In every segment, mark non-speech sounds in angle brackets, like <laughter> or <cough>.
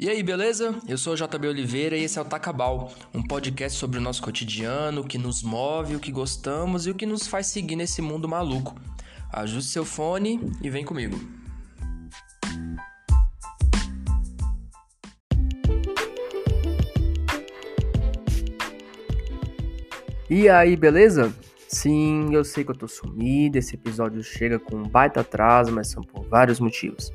E aí, beleza? Eu sou o JB Oliveira e esse é o Tacabal, um podcast sobre o nosso cotidiano, o que nos move, o que gostamos e o que nos faz seguir nesse mundo maluco. Ajuste seu fone e vem comigo. E aí, beleza? Sim, eu sei que eu tô sumido, esse episódio chega com um baita atraso, mas são por vários motivos.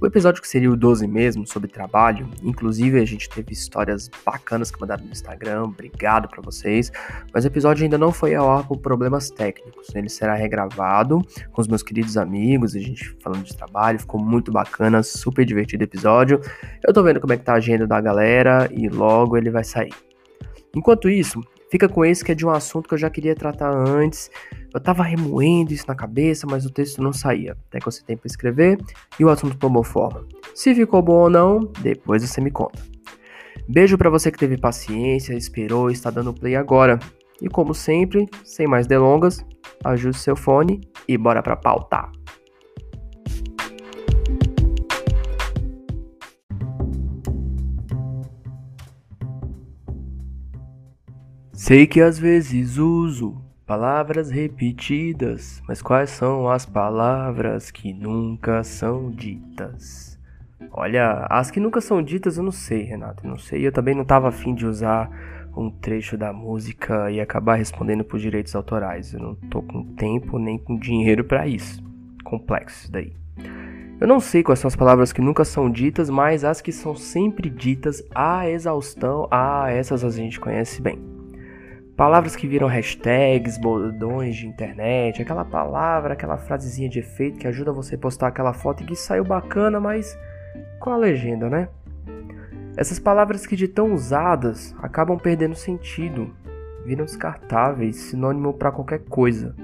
O episódio que seria o 12 mesmo, sobre trabalho, inclusive a gente teve histórias bacanas que mandaram no Instagram, obrigado para vocês, mas o episódio ainda não foi ao ar por problemas técnicos. Ele será regravado com os meus queridos amigos, a gente falando de trabalho, ficou muito bacana, super divertido episódio. Eu tô vendo como é que tá a agenda da galera e logo ele vai sair. Enquanto isso, Fica com esse que é de um assunto que eu já queria tratar antes. Eu tava remoendo isso na cabeça, mas o texto não saía. Até que você tem para escrever e o assunto tomou forma. Se ficou bom ou não, depois você me conta. Beijo para você que teve paciência, esperou está dando play agora. E como sempre, sem mais delongas, ajuste seu fone e bora pra pauta. Sei que às vezes uso palavras repetidas, mas quais são as palavras que nunca são ditas? Olha, as que nunca são ditas eu não sei, Renato, eu não sei. Eu também não estava afim de usar um trecho da música e acabar respondendo por direitos autorais. Eu não tô com tempo nem com dinheiro para isso. Complexo isso daí. Eu não sei quais são as palavras que nunca são ditas, mas as que são sempre ditas à exaustão, ah, essas a gente conhece bem. Palavras que viram hashtags, bordões de internet, aquela palavra, aquela frasezinha de efeito que ajuda você a postar aquela foto e que saiu bacana, mas com a legenda, né? Essas palavras que de tão usadas acabam perdendo sentido, viram descartáveis, sinônimo para qualquer coisa.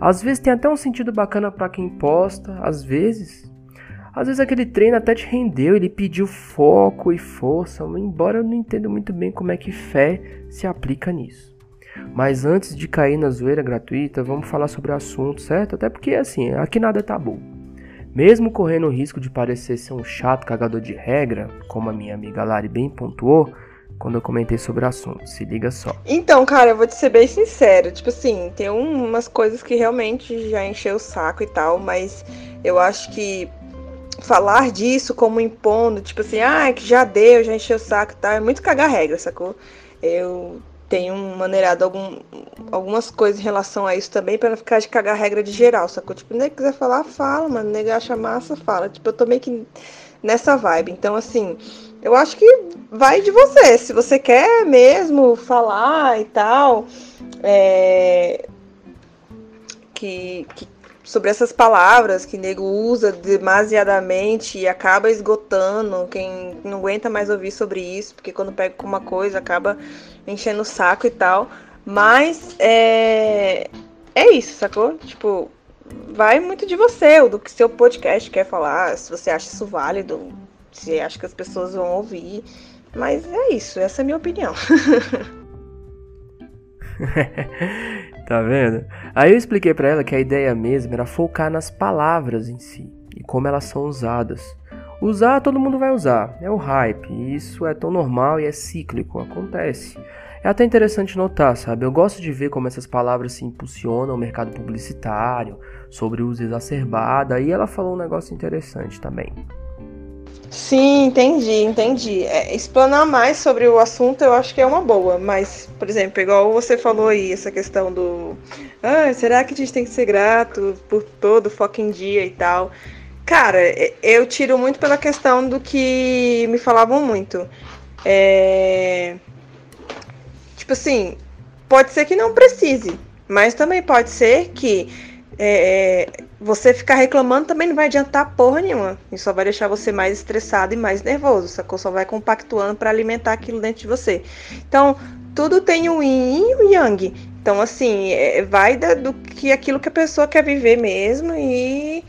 Às vezes tem até um sentido bacana para quem posta, às vezes. Às vezes aquele treino até te rendeu, ele pediu foco e força, embora eu não entenda muito bem como é que fé se aplica nisso. Mas antes de cair na zoeira gratuita, vamos falar sobre o assunto, certo? Até porque, assim, aqui nada é tabu. Mesmo correndo o risco de parecer ser um chato cagador de regra, como a minha amiga Lari bem pontuou, quando eu comentei sobre o assunto. Se liga só. Então, cara, eu vou te ser bem sincero. Tipo assim, tem umas coisas que realmente já encheu o saco e tal, mas eu acho que falar disso como impondo, tipo assim, ah, que já deu, já encheu o saco e tal, é muito cagar regra, sacou? Eu tenho maneirado algum, algumas coisas em relação a isso também, para não ficar de cagar regra de geral, sacou? Tipo, nem quiser falar, fala, mano. Nem acha massa, fala. Tipo, eu tô meio que nessa vibe. Então, assim, eu acho que vai de você. Se você quer mesmo falar e tal, é, que, que sobre essas palavras que nego usa demasiadamente e acaba esgotando quem não aguenta mais ouvir sobre isso, porque quando pega com uma coisa acaba enchendo o saco e tal. Mas é, é isso, sacou? Tipo, vai muito de você, do que seu podcast quer falar, se você acha isso válido, se acha que as pessoas vão ouvir. Mas é isso, essa é a minha opinião. <laughs> tá vendo? Aí eu expliquei para ela que a ideia mesmo era focar nas palavras em si e como elas são usadas. Usar todo mundo vai usar, é o hype, isso é tão normal e é cíclico, acontece. É até interessante notar, sabe? Eu gosto de ver como essas palavras se impulsionam o mercado publicitário, sobre o uso exacerbado, e ela falou um negócio interessante também. Sim, entendi, entendi. É, explanar mais sobre o assunto eu acho que é uma boa, mas, por exemplo, igual você falou aí, essa questão do. Ah, será que a gente tem que ser grato por todo fucking dia e tal? Cara, eu tiro muito pela questão do que me falavam muito. É... Tipo assim, pode ser que não precise, mas também pode ser que é, você ficar reclamando também não vai adiantar porra nenhuma. E só vai deixar você mais estressado e mais nervoso, sacou? Só vai compactuando para alimentar aquilo dentro de você. Então, tudo tem o yin e o yang. Então, assim, é, vai da, do que aquilo que a pessoa quer viver mesmo e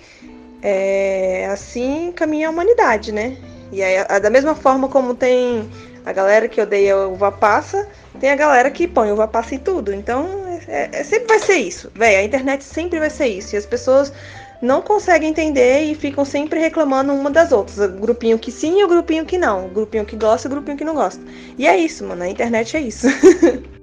é, assim caminha a humanidade, né? E aí, a, da mesma forma como tem a galera que odeia uva passa, tem a galera que põe uva passa em tudo. Então, é, é, sempre vai ser isso, velho. A internet sempre vai ser isso. E as pessoas não conseguem entender e ficam sempre reclamando uma das outras. O grupinho que sim e o grupinho que não. O grupinho que gosta e o grupinho que não gosta. E é isso, mano. A internet é isso. <laughs>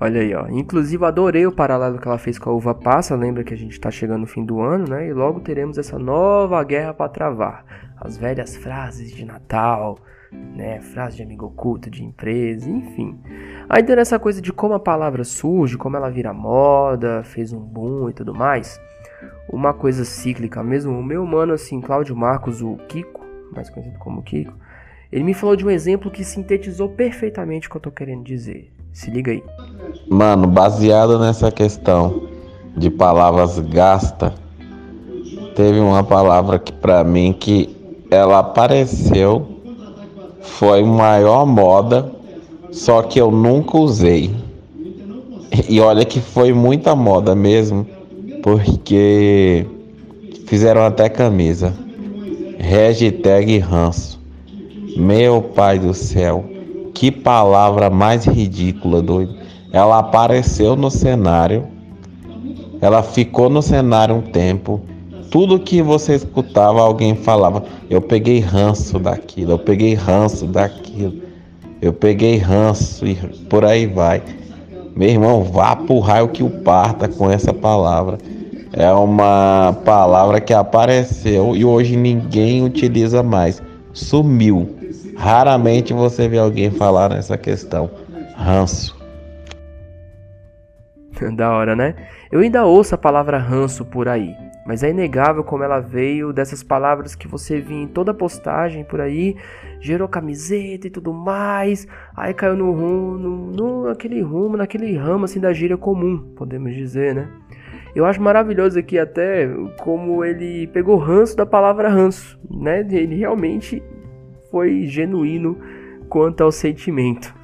Olha aí, ó. Inclusive, adorei o paralelo que ela fez com a uva passa. Lembra que a gente tá chegando no fim do ano, né? E logo teremos essa nova guerra para travar. As velhas frases de Natal, né? Frase de amigo oculto, de empresa, enfim. Aí dando essa coisa de como a palavra surge, como ela vira moda, fez um boom e tudo mais. Uma coisa cíclica mesmo. O meu mano, assim, Cláudio Marcos, o Kiko, mais conhecido como Kiko, ele me falou de um exemplo que sintetizou perfeitamente o que eu tô querendo dizer. Se liga aí. Mano, baseado nessa questão de palavras gasta, teve uma palavra que para mim que ela apareceu foi maior moda, só que eu nunca usei. E olha que foi muita moda mesmo, porque fizeram até camisa. Hashtag ranço. Meu pai do céu. Que palavra mais ridícula, doido. Ela apareceu no cenário, ela ficou no cenário um tempo. Tudo que você escutava, alguém falava. Eu peguei ranço daquilo, eu peguei ranço daquilo, eu peguei ranço e por aí vai. Meu irmão, vá pro raio que o parta com essa palavra. É uma palavra que apareceu e hoje ninguém utiliza mais. Sumiu. Raramente você vê alguém falar nessa questão. Ranço. <laughs> da hora, né? Eu ainda ouço a palavra ranço por aí, mas é inegável como ela veio dessas palavras que você via em toda postagem por aí, gerou camiseta e tudo mais, aí caiu no rumo, no, no aquele rumo, naquele ramo assim da gíria comum, podemos dizer, né? Eu acho maravilhoso aqui até como ele pegou ranço da palavra ranço, né? Ele realmente foi genuíno quanto ao sentimento.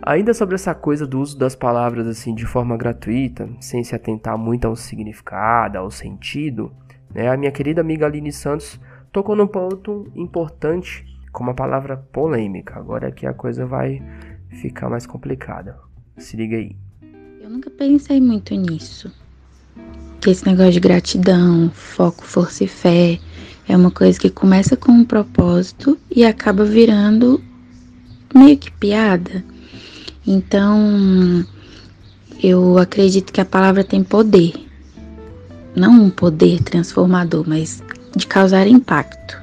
Ainda sobre essa coisa do uso das palavras assim de forma gratuita, sem se atentar muito ao significado, ao sentido, né, a minha querida amiga Aline Santos tocou num ponto importante com uma palavra polêmica. Agora que a coisa vai ficar mais complicada. Se liga aí. Eu nunca pensei muito nisso. Que esse negócio de gratidão, foco, força e fé, é uma coisa que começa com um propósito e acaba virando meio que piada. Então, eu acredito que a palavra tem poder. Não um poder transformador, mas de causar impacto.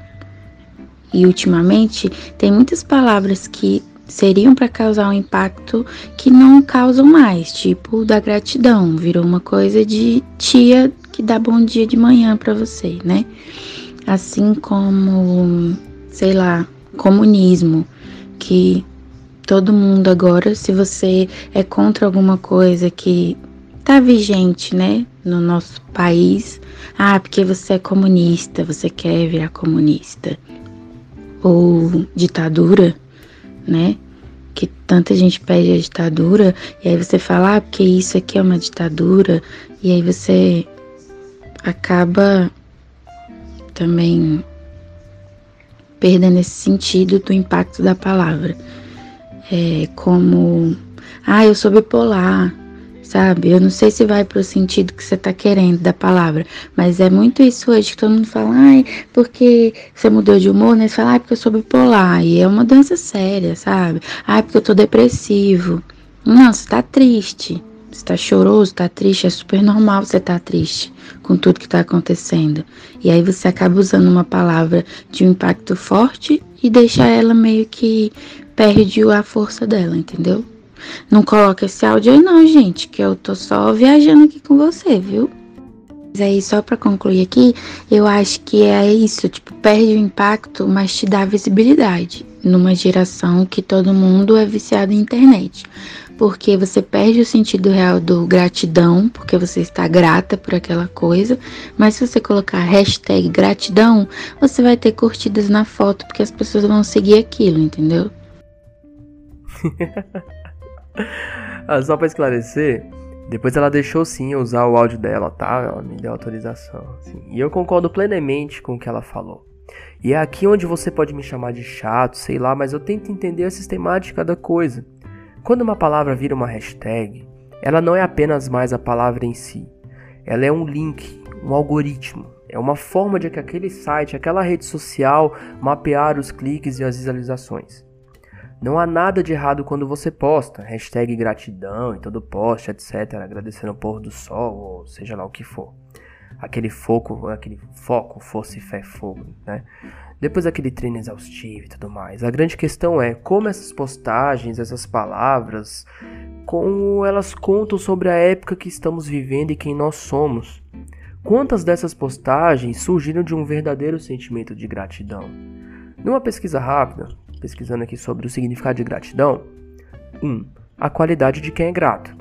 E ultimamente tem muitas palavras que seriam para causar um impacto que não causam mais, tipo da gratidão, virou uma coisa de tia que dá bom dia de manhã para você, né? Assim como, sei lá, comunismo, que todo mundo agora, se você é contra alguma coisa que tá vigente, né, no nosso país, ah, porque você é comunista, você quer virar comunista. Ou ditadura, né? Que tanta gente pede a ditadura, e aí você fala, ah, porque isso aqui é uma ditadura, e aí você acaba também perdendo esse sentido do impacto da palavra. É como, ah, eu sou bipolar, sabe? Eu não sei se vai para o sentido que você está querendo da palavra, mas é muito isso hoje que todo mundo fala, ai, porque você mudou de humor, né? Você fala, ai, porque eu sou bipolar, e é uma doença séria, sabe? Ai, porque eu tô depressivo. Não, você tá triste. Você tá choroso, tá triste, é super normal você tá triste com tudo que tá acontecendo. E aí você acaba usando uma palavra de um impacto forte e deixa ela meio que perde a força dela, entendeu? Não coloca esse áudio aí não, gente, que eu tô só viajando aqui com você, viu? Mas aí, só para concluir aqui, eu acho que é isso, tipo, perde o impacto, mas te dá visibilidade numa geração que todo mundo é viciado em internet porque você perde o sentido real do gratidão, porque você está grata por aquela coisa, mas se você colocar hashtag gratidão, você vai ter curtidas na foto, porque as pessoas vão seguir aquilo, entendeu? <laughs> ah, só para esclarecer, depois ela deixou sim usar o áudio dela, tá? Ela me deu autorização. Assim. E eu concordo plenamente com o que ela falou. E é aqui onde você pode me chamar de chato, sei lá, mas eu tento entender a sistemática da coisa. Quando uma palavra vira uma hashtag, ela não é apenas mais a palavra em si. Ela é um link, um algoritmo. É uma forma de que aquele site, aquela rede social mapear os cliques e as visualizações. Não há nada de errado quando você posta, hashtag gratidão em todo post, etc, agradecendo o pôr do sol, ou seja lá o que for. Aquele foco, aquele foco, fosse fé, fogo, né? Depois daquele treino exaustivo e tudo mais. A grande questão é como essas postagens, essas palavras, como elas contam sobre a época que estamos vivendo e quem nós somos. Quantas dessas postagens surgiram de um verdadeiro sentimento de gratidão? Numa pesquisa rápida, pesquisando aqui sobre o significado de gratidão. 1. Um, a qualidade de quem é grato.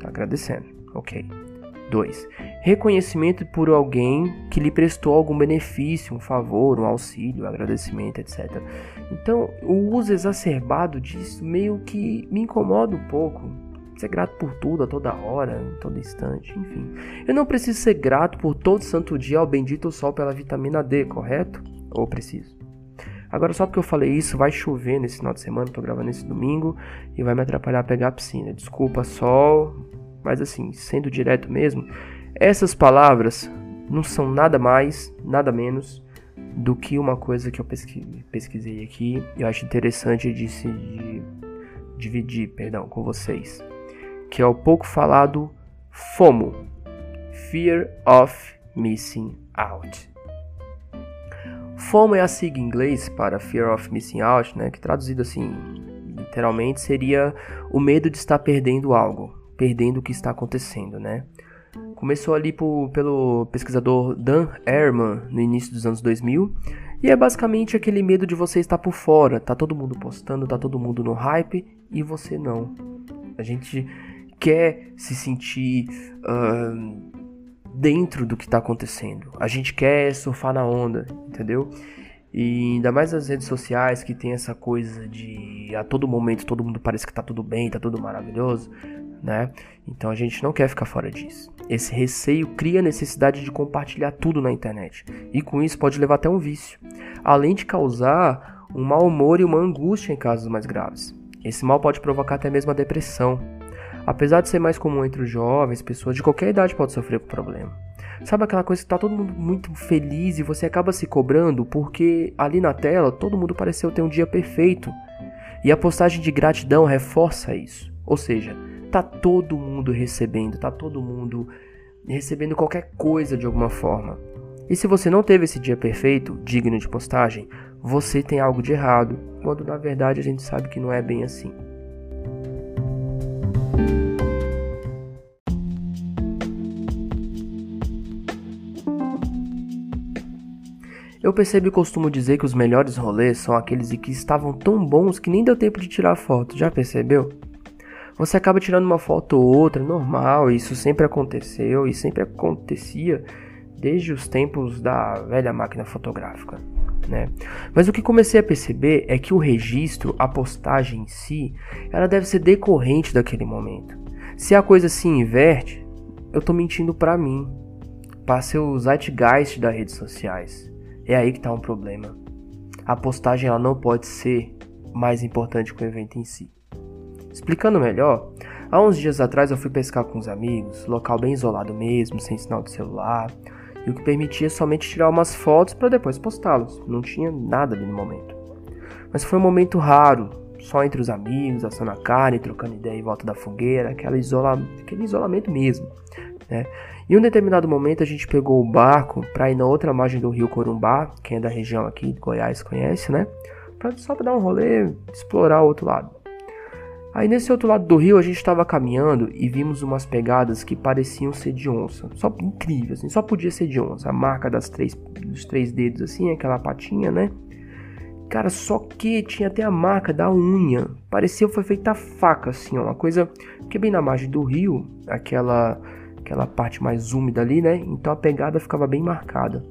Tá agradecendo. Ok. 2. Reconhecimento por alguém que lhe prestou algum benefício, um favor, um auxílio, um agradecimento, etc. Então, o uso exacerbado disso meio que me incomoda um pouco. Ser grato por tudo, a toda hora, em todo instante, enfim. Eu não preciso ser grato por todo santo dia ao bendito sol pela vitamina D, correto? Ou preciso? Agora, só porque eu falei isso, vai chover nesse final de semana, tô gravando esse domingo, e vai me atrapalhar a pegar a piscina. Desculpa, sol, mas assim, sendo direto mesmo, essas palavras não são nada mais, nada menos do que uma coisa que eu pesquisei aqui e eu acho interessante de se de dividir, perdão, com vocês, que é o pouco falado FOMO, Fear of Missing Out. FOMO é a sigla em inglês para Fear of Missing Out, né, que traduzido assim, literalmente seria o medo de estar perdendo algo, perdendo o que está acontecendo, né? Começou ali por, pelo pesquisador Dan Ehrman no início dos anos 2000 e é basicamente aquele medo de você estar por fora, tá todo mundo postando, tá todo mundo no hype e você não. A gente quer se sentir uh, dentro do que está acontecendo. A gente quer surfar na onda, entendeu? E ainda mais as redes sociais que tem essa coisa de a todo momento todo mundo parece que tá tudo bem, tá tudo maravilhoso, né? Então a gente não quer ficar fora disso. Esse receio cria a necessidade de compartilhar tudo na internet. E com isso pode levar até um vício, além de causar um mau humor e uma angústia em casos mais graves. Esse mal pode provocar até mesmo a depressão, Apesar de ser mais comum entre os jovens, pessoas de qualquer idade podem sofrer com o problema. Sabe aquela coisa que tá todo mundo muito feliz e você acaba se cobrando porque ali na tela todo mundo pareceu ter um dia perfeito. E a postagem de gratidão reforça isso. Ou seja, tá todo mundo recebendo, tá todo mundo recebendo qualquer coisa de alguma forma. E se você não teve esse dia perfeito, digno de postagem, você tem algo de errado, quando na verdade a gente sabe que não é bem assim. Eu percebo e costumo dizer que os melhores rolês são aqueles em que estavam tão bons que nem deu tempo de tirar foto, já percebeu? Você acaba tirando uma foto ou outra, normal, isso sempre aconteceu e sempre acontecia desde os tempos da velha máquina fotográfica. Né? Mas o que comecei a perceber é que o registro, a postagem em si, ela deve ser decorrente daquele momento. Se a coisa se inverte, eu tô mentindo para mim, para ser o zeitgeist das redes sociais. É aí que está um problema. A postagem ela não pode ser mais importante que o evento em si. Explicando melhor, há uns dias atrás eu fui pescar com os amigos, local bem isolado mesmo, sem sinal de celular, e o que permitia somente tirar umas fotos para depois postá-las. Não tinha nada ali no momento. Mas foi um momento raro, só entre os amigos, assando a carne, trocando ideia em volta da fogueira, isola... aquele isolamento mesmo. Né? Em um determinado momento a gente pegou o barco para ir na outra margem do rio Corumbá, quem é da região aqui de Goiás conhece, né? Pra, só para dar um rolê, explorar o outro lado. Aí nesse outro lado do rio a gente estava caminhando e vimos umas pegadas que pareciam ser de onça. Só incrível, assim, só podia ser de onça. A marca das três, dos três dedos, assim, aquela patinha, né? Cara, só que tinha até a marca da unha. Parecia que foi feita a faca, assim, ó. Uma coisa que bem na margem do rio, aquela aquela parte mais úmida ali, né? Então a pegada ficava bem marcada.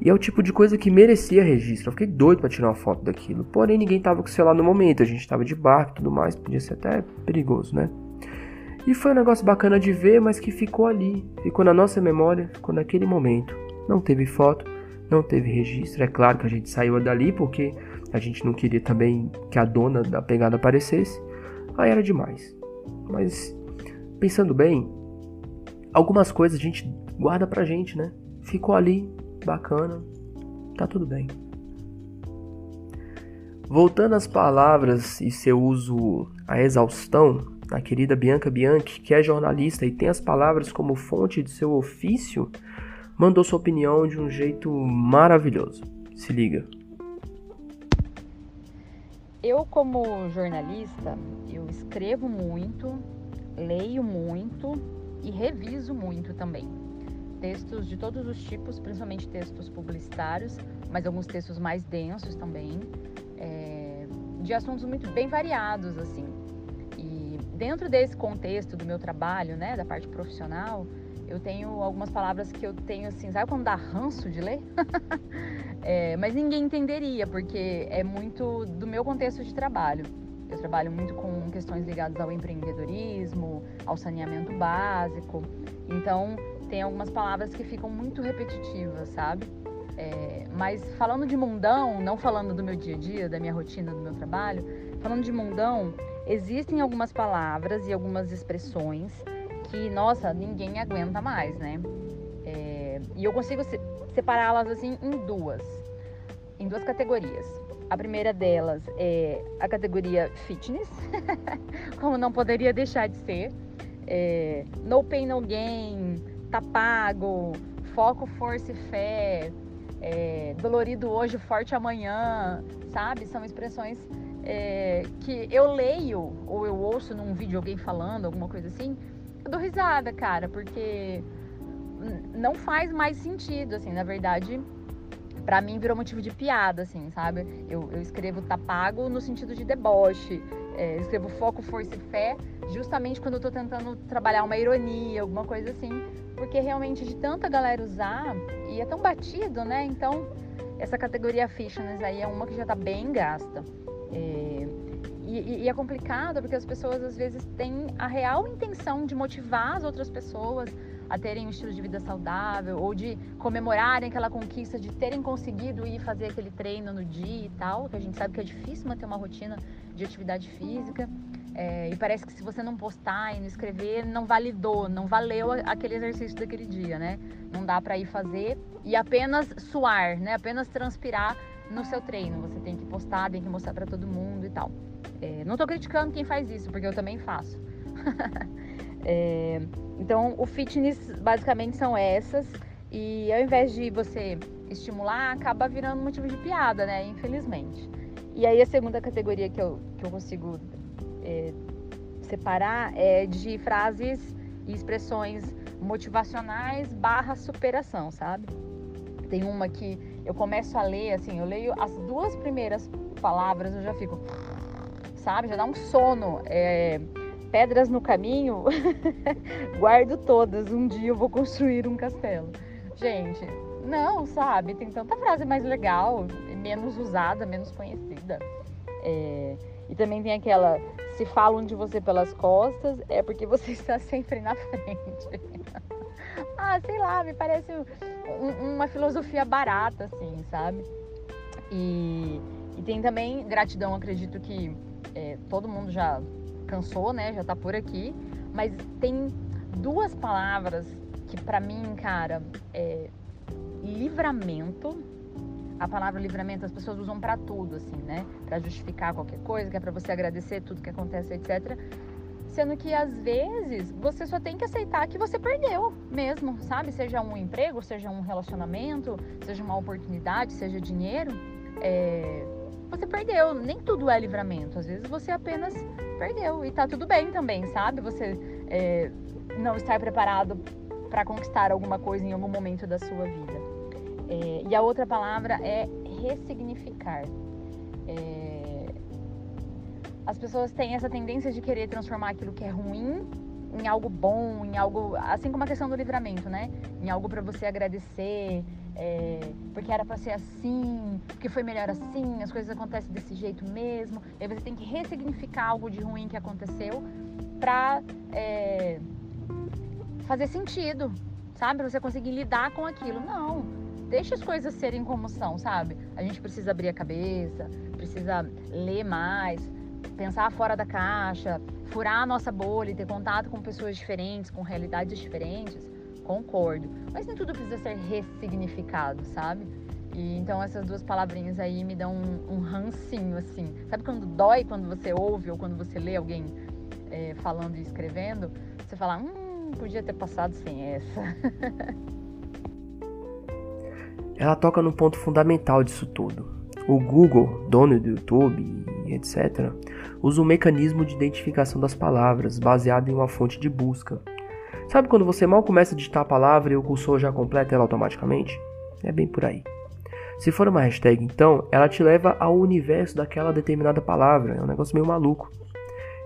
E é o tipo de coisa que merecia registro. Eu fiquei doido para tirar uma foto daquilo. Porém, ninguém tava com o celular no momento. A gente tava de barco e tudo mais. Podia ser até perigoso, né? E foi um negócio bacana de ver, mas que ficou ali. Ficou na nossa memória, ficou naquele momento. Não teve foto, não teve registro. É claro que a gente saiu dali porque a gente não queria também que a dona da pegada aparecesse. Aí era demais. Mas, pensando bem, algumas coisas a gente guarda pra gente, né? Ficou ali, bacana, tá tudo bem. Voltando às palavras e seu uso à exaustão, a querida Bianca Bianchi, que é jornalista e tem as palavras como fonte de seu ofício, mandou sua opinião de um jeito maravilhoso. Se liga. Eu, como jornalista, eu escrevo muito, leio muito e reviso muito também. Textos de todos os tipos, principalmente textos publicitários, mas alguns textos mais densos também, é, de assuntos muito bem variados, assim. E dentro desse contexto do meu trabalho, né, da parte profissional, eu tenho algumas palavras que eu tenho assim, sabe quando dá ranço de ler? <laughs> é, mas ninguém entenderia, porque é muito do meu contexto de trabalho. Eu trabalho muito com questões ligadas ao empreendedorismo, ao saneamento básico. Então, tem algumas palavras que ficam muito repetitivas, sabe? É, mas falando de mundão, não falando do meu dia a dia, da minha rotina, do meu trabalho, falando de mundão, existem algumas palavras e algumas expressões que, nossa, ninguém aguenta mais, né? É, e eu consigo separá-las assim em duas, em duas categorias. A primeira delas é a categoria fitness, <laughs> como não poderia deixar de ser. É, no pain, no gain, tá pago, foco, força e fé, é, dolorido hoje, forte amanhã, sabe? São expressões é, que eu leio ou eu ouço num vídeo alguém falando, alguma coisa assim, eu dou risada, cara, porque não faz mais sentido, assim, na verdade, para mim virou motivo de piada, assim, sabe? Eu, eu escrevo tapago no sentido de deboche, é, escrevo foco, força e fé, justamente quando eu tô tentando trabalhar uma ironia, alguma coisa assim, porque realmente de tanta galera usar, e é tão batido, né? Então, essa categoria fitness aí é uma que já tá bem gasta. É, e, e, é complicado porque as pessoas às vezes têm a real intenção de motivar as outras pessoas a terem um estilo de vida saudável ou de comemorarem aquela conquista de terem conseguido ir fazer aquele treino no dia e tal, que a gente sabe que é difícil manter uma rotina de atividade física. É, e parece que se você não postar e não escrever, não validou, não valeu aquele exercício daquele dia, né? Não dá para ir fazer e apenas suar, né? Apenas transpirar no seu treino. Você tem que postar, tem que mostrar para todo mundo e tal. É, não tô criticando quem faz isso, porque eu também faço. <laughs> é, então, o fitness basicamente são essas. E ao invés de você estimular, acaba virando motivo de piada, né? Infelizmente. E aí a segunda categoria que eu, que eu consigo é, separar é de frases e expressões motivacionais barra superação, sabe? Tem uma que eu começo a ler, assim, eu leio as duas primeiras palavras, eu já fico, sabe? Já dá um sono. É, pedras no caminho, <laughs> guardo todas. Um dia eu vou construir um castelo. Gente, não, sabe? Tem tanta frase mais legal, menos usada, menos conhecida. É, e também tem aquela: se falam de você pelas costas, é porque você <laughs> está sempre na frente. <laughs> ah, sei lá, me parece um, uma filosofia barata, assim, sabe? E, e tem também gratidão, acredito que é, todo mundo já cansou, né? Já tá por aqui. Mas tem duas palavras que para mim, cara, é livramento. A palavra livramento as pessoas usam para tudo, assim, né? Para justificar qualquer coisa, que é para você agradecer tudo que acontece, etc. Sendo que às vezes você só tem que aceitar que você perdeu mesmo, sabe? Seja um emprego, seja um relacionamento, seja uma oportunidade, seja dinheiro. É você perdeu. Nem tudo é livramento. Às vezes você apenas perdeu. E tá tudo bem também, sabe? Você é, não estar preparado para conquistar alguma coisa em algum momento da sua vida. É, e a outra palavra é ressignificar. É, as pessoas têm essa tendência de querer transformar aquilo que é ruim em algo bom, em algo. Assim como a questão do livramento, né? Em algo para você agradecer, é, porque era para ser assim, porque foi melhor assim, as coisas acontecem desse jeito mesmo. E aí você tem que ressignificar algo de ruim que aconteceu para é, fazer sentido, sabe? Pra você conseguir lidar com aquilo. Não, deixa as coisas serem como são, sabe? A gente precisa abrir a cabeça, precisa ler mais, pensar fora da caixa, furar a nossa bolha e ter contato com pessoas diferentes, com realidades diferentes concordo. Mas nem tudo precisa ser ressignificado, sabe? E então essas duas palavrinhas aí me dão um, um rancinho, assim. Sabe quando dói quando você ouve ou quando você lê alguém é, falando e escrevendo? Você fala, hum, podia ter passado sem essa. <laughs> Ela toca no ponto fundamental disso tudo. O Google, dono do YouTube e etc., usa um mecanismo de identificação das palavras baseado em uma fonte de busca. Sabe quando você mal começa a digitar a palavra e o cursor já completa ela automaticamente? É bem por aí. Se for uma hashtag, então, ela te leva ao universo daquela determinada palavra. É um negócio meio maluco.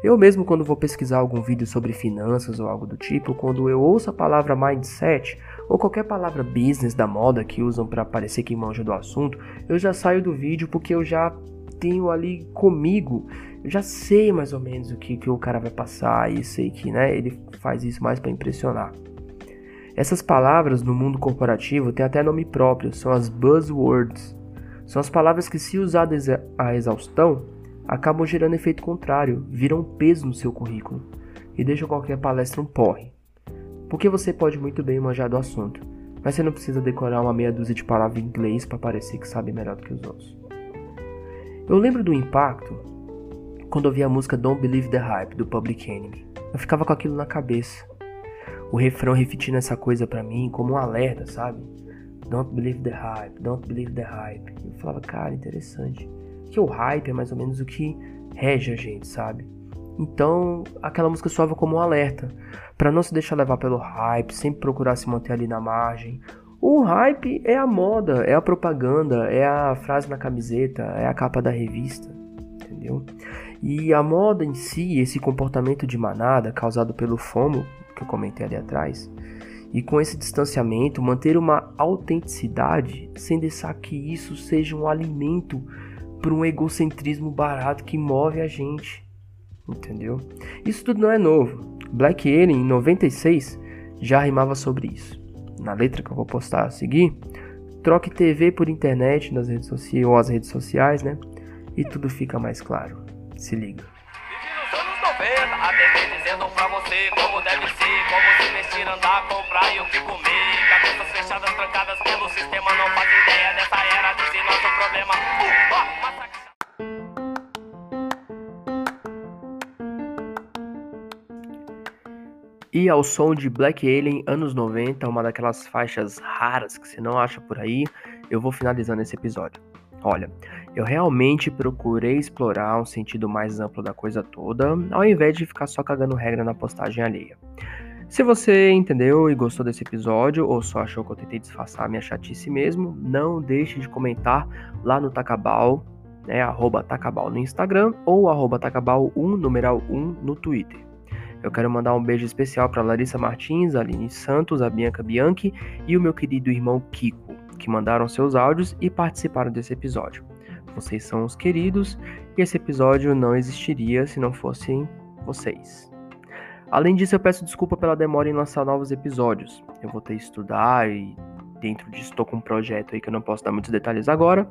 Eu mesmo, quando vou pesquisar algum vídeo sobre finanças ou algo do tipo, quando eu ouço a palavra mindset ou qualquer palavra business da moda que usam para parecer que do assunto, eu já saio do vídeo porque eu já tenho ali comigo, eu já sei mais ou menos o que, que o cara vai passar e sei que né, ele faz isso mais para impressionar. Essas palavras no mundo corporativo têm até nome próprio, são as buzzwords. São as palavras que, se usadas a exaustão, acabam gerando efeito contrário, viram peso no seu currículo e deixam qualquer palestra um porre. Porque você pode muito bem manjar do assunto, mas você não precisa decorar uma meia dúzia de palavras em inglês para parecer que sabe melhor do que os outros. Eu lembro do impacto quando ouvi a música Don't Believe the Hype do Public Enemy. Eu ficava com aquilo na cabeça o refrão repetindo essa coisa para mim como um alerta, sabe? Don't believe the hype, don't believe the hype. Eu falava, cara, interessante. Que o hype é mais ou menos o que rege a gente, sabe? Então, aquela música soava como um alerta, para não se deixar levar pelo hype, sempre procurar se manter ali na margem. O hype é a moda, é a propaganda, é a frase na camiseta, é a capa da revista, entendeu? E a moda em si, esse comportamento de manada causado pelo FOMO, que eu comentei ali atrás. E com esse distanciamento, manter uma autenticidade sem deixar que isso seja um alimento para um egocentrismo barato que move a gente. Entendeu? Isso tudo não é novo. Black Alien, em 96, já rimava sobre isso. Na letra que eu vou postar a seguir, troque TV por internet nas redes sociais ou as redes sociais, né? E tudo fica mais claro. Se liga. A TV dizendo pra você como deve ser, como se vestir, andar, comprar e o que comer. Cabeças fechadas, trancadas pelo sistema, não faz ideia dessa era desse nosso problema. Uh, E ao som de Black Alien anos 90, uma daquelas faixas raras que você não acha por aí, eu vou finalizando esse episódio. Olha, eu realmente procurei explorar um sentido mais amplo da coisa toda, ao invés de ficar só cagando regra na postagem alheia. Se você entendeu e gostou desse episódio, ou só achou que eu tentei disfarçar a minha chatice mesmo, não deixe de comentar lá no Tacabal, né, arroba Tacabal no Instagram, ou arroba Tacabal1, numeral 1 no Twitter. Eu quero mandar um beijo especial para Larissa Martins, Aline Santos, a Bianca Bianchi e o meu querido irmão Kiko, que mandaram seus áudios e participaram desse episódio. Vocês são os queridos e esse episódio não existiria se não fossem vocês. Além disso, eu peço desculpa pela demora em lançar novos episódios. Eu vou ter que estudar e dentro disso estou com um projeto aí que eu não posso dar muitos detalhes agora,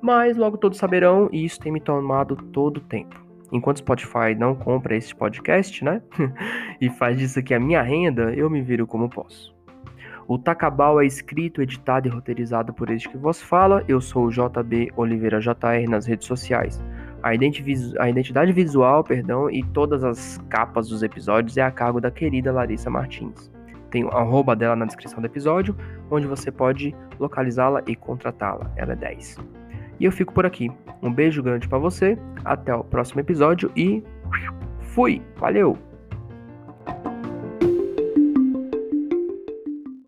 mas logo todos saberão e isso tem me tomado todo o tempo. Enquanto Spotify não compra esse podcast, né? <laughs> e faz disso aqui a minha renda, eu me viro como posso. O Tacabal é escrito, editado e roteirizado por este que vos fala. Eu sou o JB Oliveira JR nas redes sociais. A, a identidade visual, perdão, e todas as capas dos episódios é a cargo da querida Larissa Martins. Tem o arroba dela na descrição do episódio, onde você pode localizá-la e contratá-la. Ela é 10. E eu fico por aqui. Um beijo grande para você, até o próximo episódio e fui! Valeu!